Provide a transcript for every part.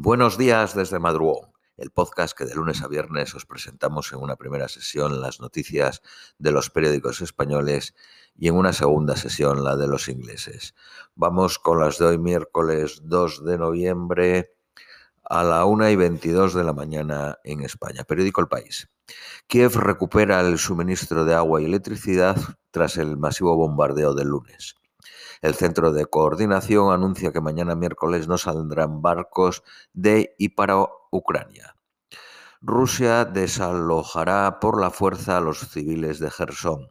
Buenos días desde Madrugón, el podcast que de lunes a viernes os presentamos en una primera sesión las noticias de los periódicos españoles y en una segunda sesión la de los ingleses. Vamos con las de hoy miércoles 2 de noviembre a la 1 y 22 de la mañana en España. Periódico El País. Kiev recupera el suministro de agua y electricidad tras el masivo bombardeo del lunes. El Centro de Coordinación anuncia que mañana miércoles no saldrán barcos de y para Ucrania. Rusia desalojará por la fuerza a los civiles de Gerson.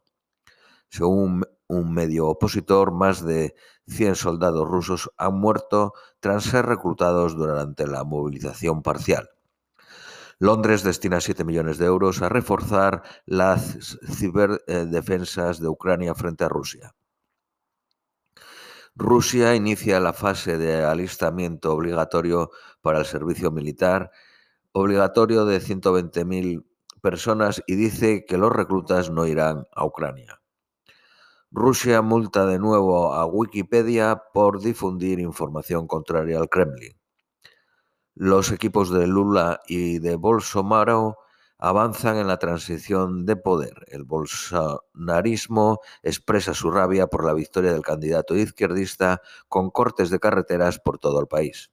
Según un medio opositor, más de 100 soldados rusos han muerto tras ser reclutados durante la movilización parcial. Londres destina 7 millones de euros a reforzar las ciberdefensas de Ucrania frente a Rusia. Rusia inicia la fase de alistamiento obligatorio para el servicio militar, obligatorio de 120.000 personas, y dice que los reclutas no irán a Ucrania. Rusia multa de nuevo a Wikipedia por difundir información contraria al Kremlin. Los equipos de Lula y de Bolsonaro avanzan en la transición de poder. El bolsonarismo expresa su rabia por la victoria del candidato izquierdista con cortes de carreteras por todo el país.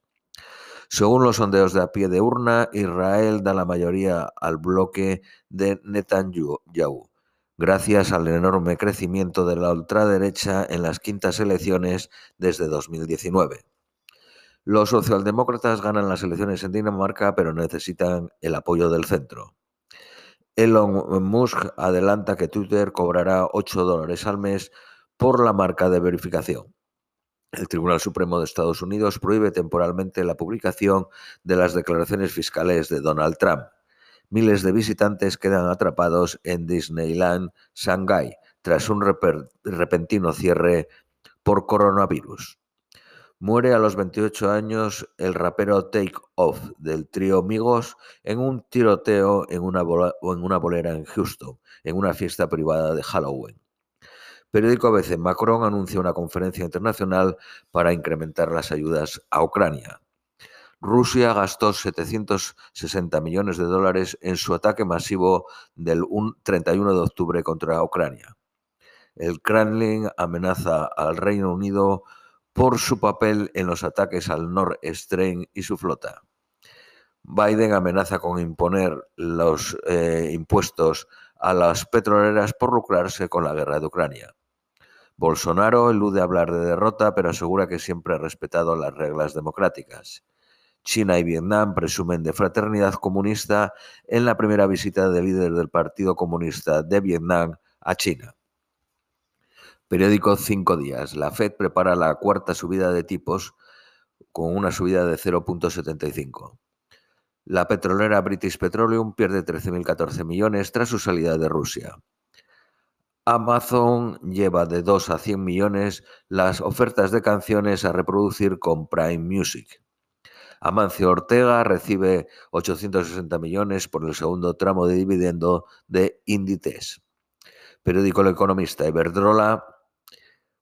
Según los sondeos de a pie de urna, Israel da la mayoría al bloque de Netanyahu, gracias al enorme crecimiento de la ultraderecha en las quintas elecciones desde 2019. Los socialdemócratas ganan las elecciones en Dinamarca, pero necesitan el apoyo del centro. Elon Musk adelanta que Twitter cobrará 8 dólares al mes por la marca de verificación. El Tribunal Supremo de Estados Unidos prohíbe temporalmente la publicación de las declaraciones fiscales de Donald Trump. Miles de visitantes quedan atrapados en Disneyland Shanghai tras un repentino cierre por coronavirus. Muere a los 28 años el rapero Take Off del trío Migos en un tiroteo en una, en una bolera en Houston, en una fiesta privada de Halloween. Periódico ABC, Macron anuncia una conferencia internacional para incrementar las ayudas a Ucrania. Rusia gastó 760 millones de dólares en su ataque masivo del 31 de octubre contra Ucrania. El Kremlin amenaza al Reino Unido por su papel en los ataques al Nord Stream y su flota. Biden amenaza con imponer los eh, impuestos a las petroleras por lucrarse con la guerra de Ucrania. Bolsonaro elude hablar de derrota, pero asegura que siempre ha respetado las reglas democráticas. China y Vietnam presumen de fraternidad comunista en la primera visita del líder del Partido Comunista de Vietnam a China. Periódico Cinco Días. La Fed prepara la cuarta subida de tipos con una subida de 0.75. La petrolera British Petroleum pierde 13.014 millones tras su salida de Rusia. Amazon lleva de 2 a 100 millones las ofertas de canciones a reproducir con Prime Music. Amancio Ortega recibe 860 millones por el segundo tramo de dividendo de Inditex. Periódico El Economista. Iberdrola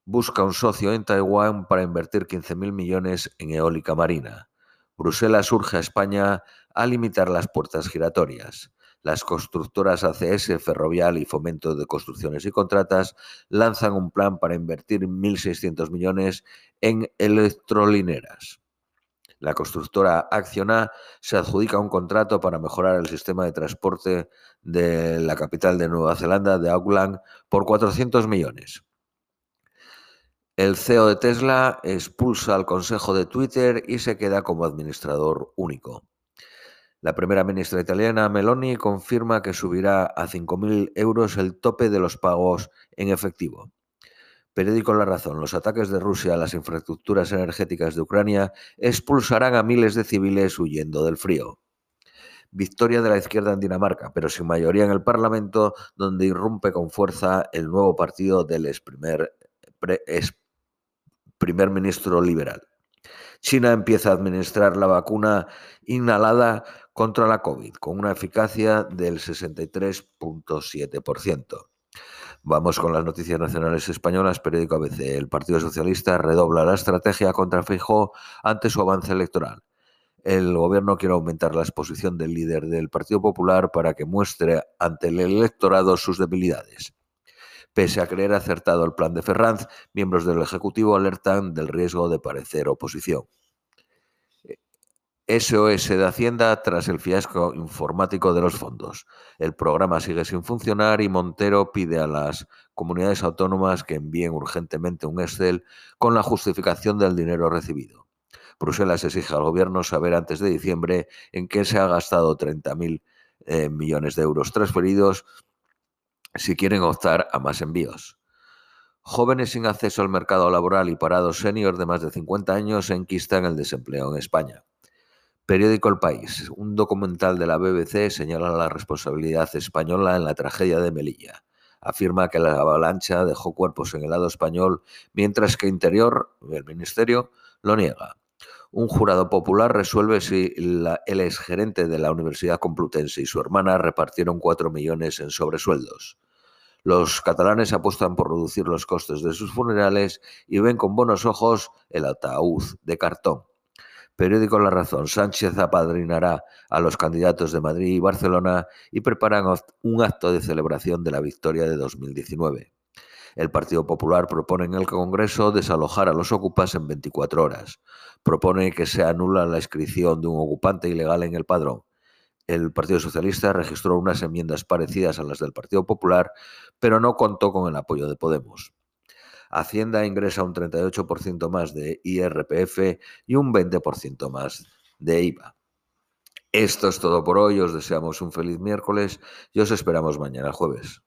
busca un socio en Taiwán para invertir 15.000 millones en eólica marina. Bruselas urge a España a limitar las puertas giratorias. Las constructoras ACS, Ferrovial y Fomento de Construcciones y Contratas lanzan un plan para invertir 1.600 millones en electrolineras. La constructora Acciona se adjudica un contrato para mejorar el sistema de transporte de la capital de Nueva Zelanda, de Auckland, por 400 millones. El CEO de Tesla expulsa al consejo de Twitter y se queda como administrador único. La primera ministra italiana, Meloni, confirma que subirá a 5.000 euros el tope de los pagos en efectivo. Periódico La Razón. Los ataques de Rusia a las infraestructuras energéticas de Ucrania expulsarán a miles de civiles huyendo del frío. Victoria de la izquierda en Dinamarca, pero sin mayoría en el Parlamento, donde irrumpe con fuerza el nuevo partido del ex primer, primer ministro liberal. China empieza a administrar la vacuna inhalada contra la COVID con una eficacia del 63.7%. Vamos con las noticias nacionales españolas. Periódico ABC. El Partido Socialista redobla la estrategia contra Feijóo ante su avance electoral. el gobierno quiere aumentar la exposición del líder del Partido Popular para que muestre ante el electorado sus debilidades. Pese a creer acertado el plan de Ferranz, miembros del Ejecutivo alertan del riesgo de parecer oposición. SOS de Hacienda tras el fiasco informático de los fondos. El programa sigue sin funcionar y Montero pide a las comunidades autónomas que envíen urgentemente un Excel con la justificación del dinero recibido. Bruselas exige al gobierno saber antes de diciembre en qué se ha gastado 30.000 eh, millones de euros transferidos si quieren optar a más envíos. Jóvenes sin acceso al mercado laboral y parados senior de más de 50 años enquistan el desempleo en España. Periódico El País. Un documental de la BBC señala la responsabilidad española en la tragedia de Melilla. Afirma que la avalancha dejó cuerpos en el lado español, mientras que Interior, el Ministerio, lo niega. Un jurado popular resuelve si el exgerente de la Universidad Complutense y su hermana repartieron cuatro millones en sobresueldos. Los catalanes apuestan por reducir los costes de sus funerales y ven con buenos ojos el ataúd de cartón. Periódico La Razón. Sánchez apadrinará a los candidatos de Madrid y Barcelona y preparan un acto de celebración de la victoria de 2019. El Partido Popular propone en el Congreso desalojar a los ocupas en 24 horas. Propone que se anula la inscripción de un ocupante ilegal en el padrón. El Partido Socialista registró unas enmiendas parecidas a las del Partido Popular, pero no contó con el apoyo de Podemos. Hacienda ingresa un 38% más de IRPF y un 20% más de IVA. Esto es todo por hoy, os deseamos un feliz miércoles y os esperamos mañana jueves.